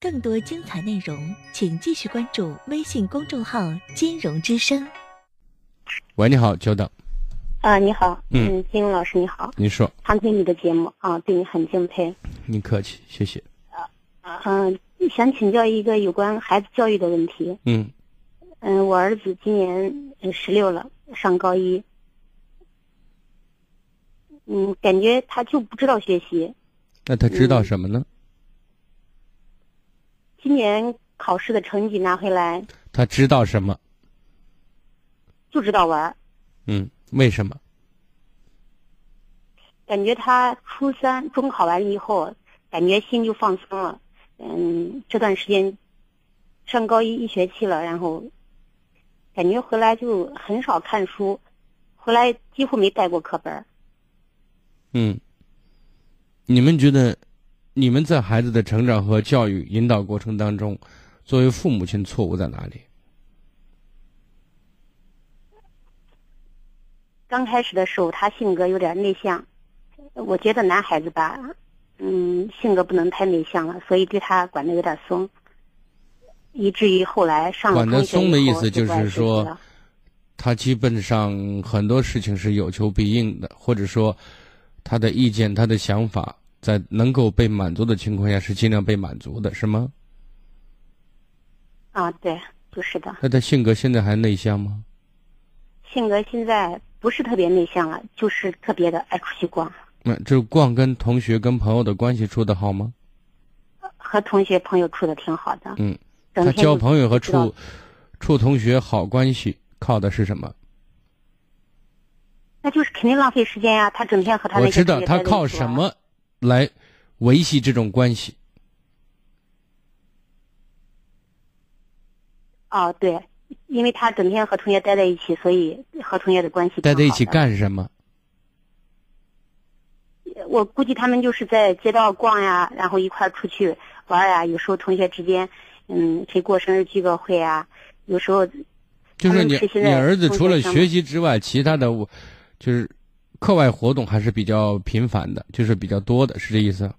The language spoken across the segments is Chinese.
更多精彩内容，请继续关注微信公众号“金融之声”。喂，你好，久等。啊，你好，嗯嗯，金融老师你好，您说，常听你的节目啊，对你很敬佩。您客气，谢谢。嗯、想请教一个有关孩子教育的问题。嗯嗯，我儿子今年十六了，上高一。嗯，感觉他就不知道学习。那他知道什么呢？今年考试的成绩拿回来，他知道什么？就知道玩儿。嗯，为什么？感觉他初三中考完以后，感觉心就放松了。嗯，这段时间上高一一学期了，然后感觉回来就很少看书，回来几乎没带过课本儿。嗯，你们觉得，你们在孩子的成长和教育引导过程当中，作为父母亲错误在哪里？刚开始的时候，他性格有点内向，我觉得男孩子吧，嗯，性格不能太内向了，所以对他管的有点松，以至于后来上了管的松的意思就是说他基本上很多事情是有求必应的，或者说他的意见、他的想法在能够被满足的情况下是尽量被满足的，是吗？啊，对，就是的。那他性格现在还内向吗？性格现在不是特别内向了，就是特别的爱出去逛，那这逛跟同学、跟朋友的关系处的好吗？和同学朋友处的挺好的。嗯，他交朋友和处处同学好关系靠的是什么？那就是肯定浪费时间呀、他整天和他我知道他？靠什么来维系这种关系？哦，对，因为他整天和同学待在一起，所以和同学的关系挺待在一起。干什么？我估计他们就是在街道逛呀，然后一块儿出去玩呀。有时候同学之间，嗯，谁过生日聚个会啊，有时候就是你你儿子除了学习之外，其他的我就是课外活动还是比较频繁的，就是比较多的，是这意思？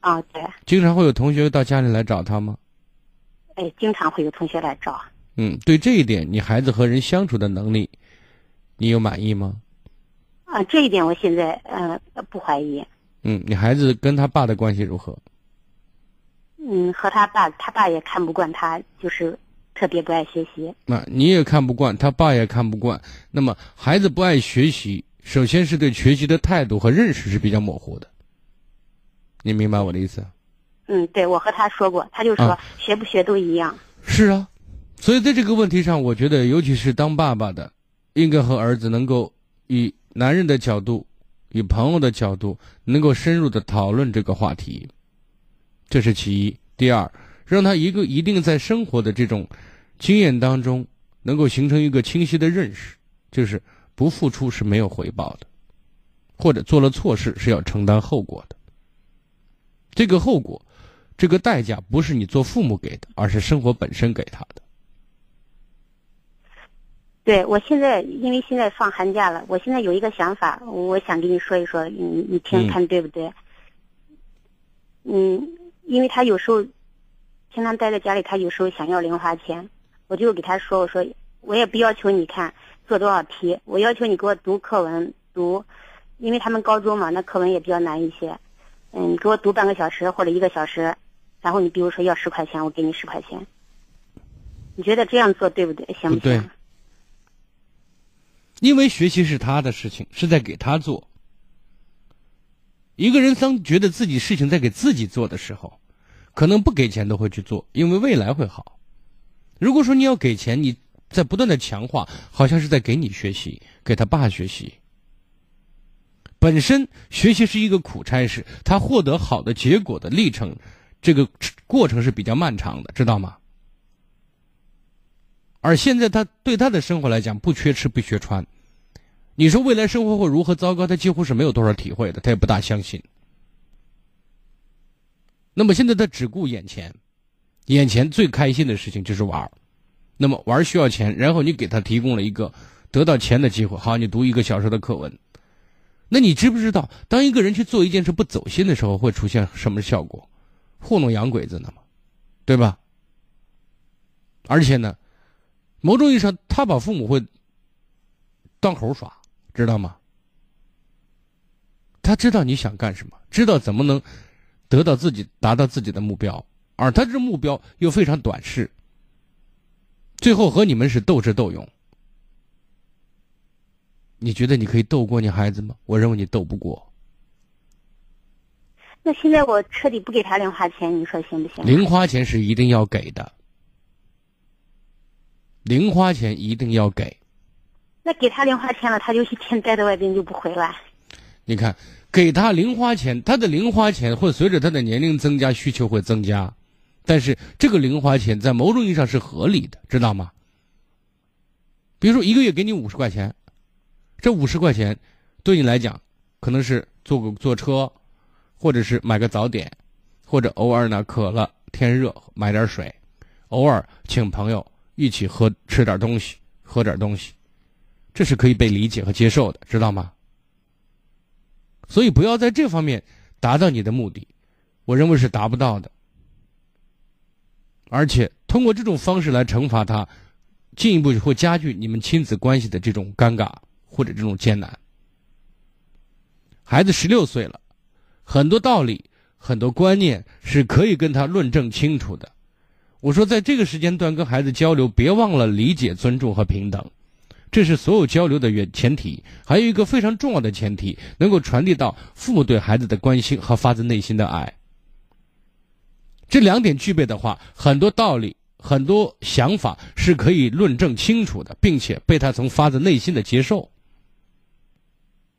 啊，对，经常会有同学到家里来找他吗？哎，经常会有同学来找。嗯，对这一点，你孩子和人相处的能力，你有满意吗？啊，这一点我现在呃不怀疑。嗯，你孩子跟他爸的关系如何？嗯，和他爸，他爸也看不惯他，就是特别不爱学习。那你也看不惯，他爸也看不惯。那么孩子不爱学习，首先是对学习的态度和认识是比较模糊的。你明白我的意思？嗯，对，我和他说过，他就说、啊学不学都一样。是啊，所以在这个问题上，我觉得尤其是当爸爸的，应该和儿子能够以男人的角度，以朋友的角度，能够深入的讨论这个话题，这是其一。第二，让他一个一定在生活的这种经验当中，能够形成一个清晰的认识，就是不付出是没有回报的，或者做了错事是要承担后果的。这个后果，这个代价不是你做父母给的，而是生活本身给他的。对我现在，因为现在放寒假了，我现在有一个想法，我想跟你说一说，你你听看对不对？嗯，因为他有时候经常待在家里，他有时候想要零花钱，我就给他说，我说我也不要求你看做多少题，我要求你给我读课文读，因为他们高中嘛，那课文也比较难一些，嗯，你给我读半个小时或者一个小时，然后你比如说要十块钱，我给你十块钱，你觉得这样做对不对？行不对？因为学习是他的事情，是在给他做。一个人当觉得自己事情在给自己做的时候，可能不给钱都会去做，因为未来会好。如果说你要给钱，你在不断的强化，好像是在给你学习，给他爸学习。本身学习是一个苦差事，他获得好的结果的历程，这个过程是比较漫长的，知道吗？而现在他对他的生活来讲，不缺吃不缺穿。你说未来生活会如何糟糕，他几乎是没有多少体会的，他也不大相信。那么现在他只顾眼前，眼前最开心的事情就是玩儿。那么玩需要钱，然后你给他提供了一个得到钱的机会，好，你读一个小时的课文。那你知不知道，当一个人去做一件事不走心的时候，会出现什么效果？糊弄洋鬼子呢嘛，对吧？而且呢，某种意义上，他把父母会当猴耍，知道吗？他知道你想干什么，知道怎么能得到自己达到自己的目标，而他这目标又非常短视，最后和你们是斗智斗勇。你觉得你可以斗过你孩子吗？我认为你斗不过。那现在我彻底不给他零花钱，你说行不行？零花钱是一定要给的，零花钱一定要给。那给他零花钱了，他就一天待在外边就不回来。你看，给他零花钱，他的零花钱会随着他的年龄增加，需求会增加，但是这个零花钱在某种意义上是合理的，知道吗？比如说一个月给你五十块钱。这五十块钱，对你来讲，可能是坐个坐车，或者是买个早点，或者偶尔呢渴了天热买点水，偶尔请朋友一起喝吃点东西，喝点东西，这是可以被理解和接受的，知道吗？所以不要在这方面达到你的目的，我认为是达不到的。而且通过这种方式来惩罚他，进一步会加剧你们亲子关系的这种尴尬。或者这种艰难，孩子十六岁了，很多道理、很多观念是可以跟他论证清楚的。我说，在这个时间段跟孩子交流，别忘了理解、尊重和平等，这是所有交流的原前提。还有一个非常重要的前提，能够传递到父母对孩子的关心和发自内心的爱。这两点具备的话，很多道理、很多想法是可以论证清楚的，并且被他从发自内心的接受。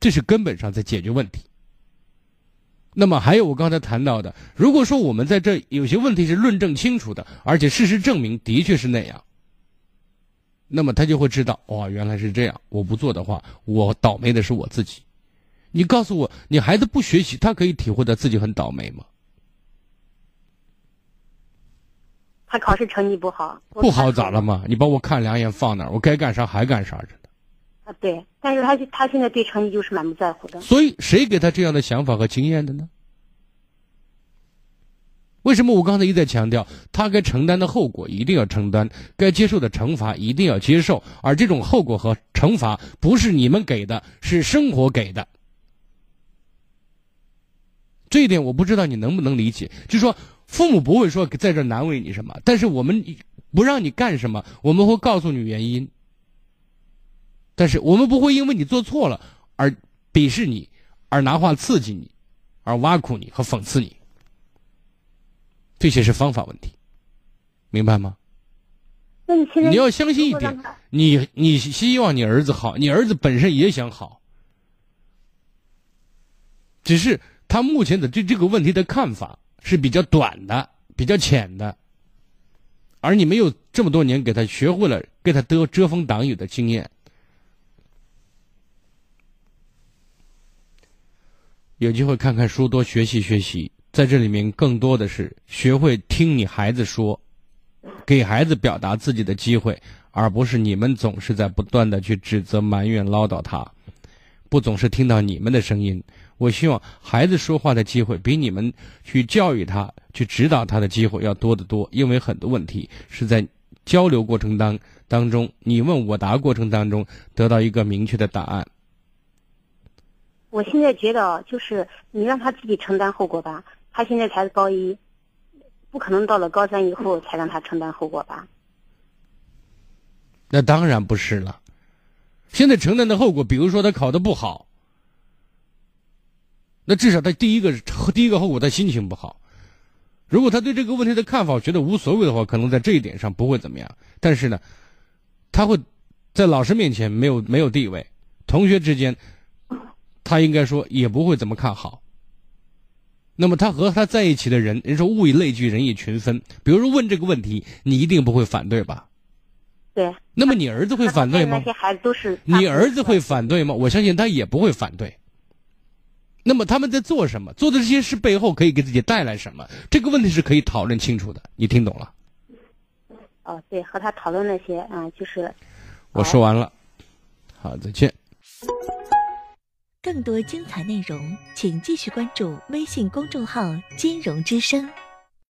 这是根本上在解决问题。那么还有我刚才谈到的，如果说我们在这有些问题是论证清楚的，而且事实证明的确是那样，那么他就会知道，哦，原来是这样。我不做的话，我倒霉的是我自己。你告诉我，你孩子不学习，他可以体会到自己很倒霉吗？他考试成绩不好，不好咋了嘛？你把我看两眼放那儿，我该干啥还干啥着。啊，对，但是他他现在对成绩就是满不在乎的。所以谁给他这样的想法和经验的呢？为什么我刚才一再强调，他该承担的后果一定要承担，该接受的惩罚一定要接受，而这种后果和惩罚不是你们给的，是生活给的。这一点我不知道你能不能理解，就是说父母不会说在这难为你什么，但是我们不让你干什么，我们会告诉你原因。但是我们不会因为你做错了而鄙视你，而拿话刺激你，而挖苦你和讽刺你。这些是方法问题，明白吗？那你现在你要相信一点，你你希望你儿子好，你儿子本身也想好，只是他目前的对这个问题的看法是比较短的、比较浅的，而你没有这么多年给他学会了给他得遮风挡雨的经验。有机会看看书，多学习学习，在这里面更多的是学会听你孩子说，给孩子表达自己的机会，而不是你们总是在不断的去指责、埋怨、唠叨他，不总是听到你们的声音。我希望孩子说话的机会比你们去教育他、去指导他的机会要多得多，因为很多问题是在交流过程当当中，你问我答过程当中得到一个明确的答案。我现在觉得，就是你让他自己承担后果吧。他现在才高一，不可能到了高三以后才让他承担后果吧？那当然不是了。现在承担的后果，比如说他考的不好，那至少他第一个第一个后果，他心情不好。如果他对这个问题的看法觉得无所谓的话，可能在这一点上不会怎么样。但是呢，他会在老师面前没有没有地位，同学之间。他应该说也不会怎么看好。那么他和他在一起的人，人说物以类聚，人以群分。比如说问这个问题，你一定不会反对吧？对。那么你儿子会反对吗？那些孩子都是。你儿子会反对吗？我相信他也不会反对。那么他们在做什么？做的这些事背后可以给自己带来什么？这个问题是可以讨论清楚的。你听懂了？哦，对，和他讨论那些，嗯，就是。我说完了。好，再见。更多精彩内容，请继续关注微信公众号“金融之声”。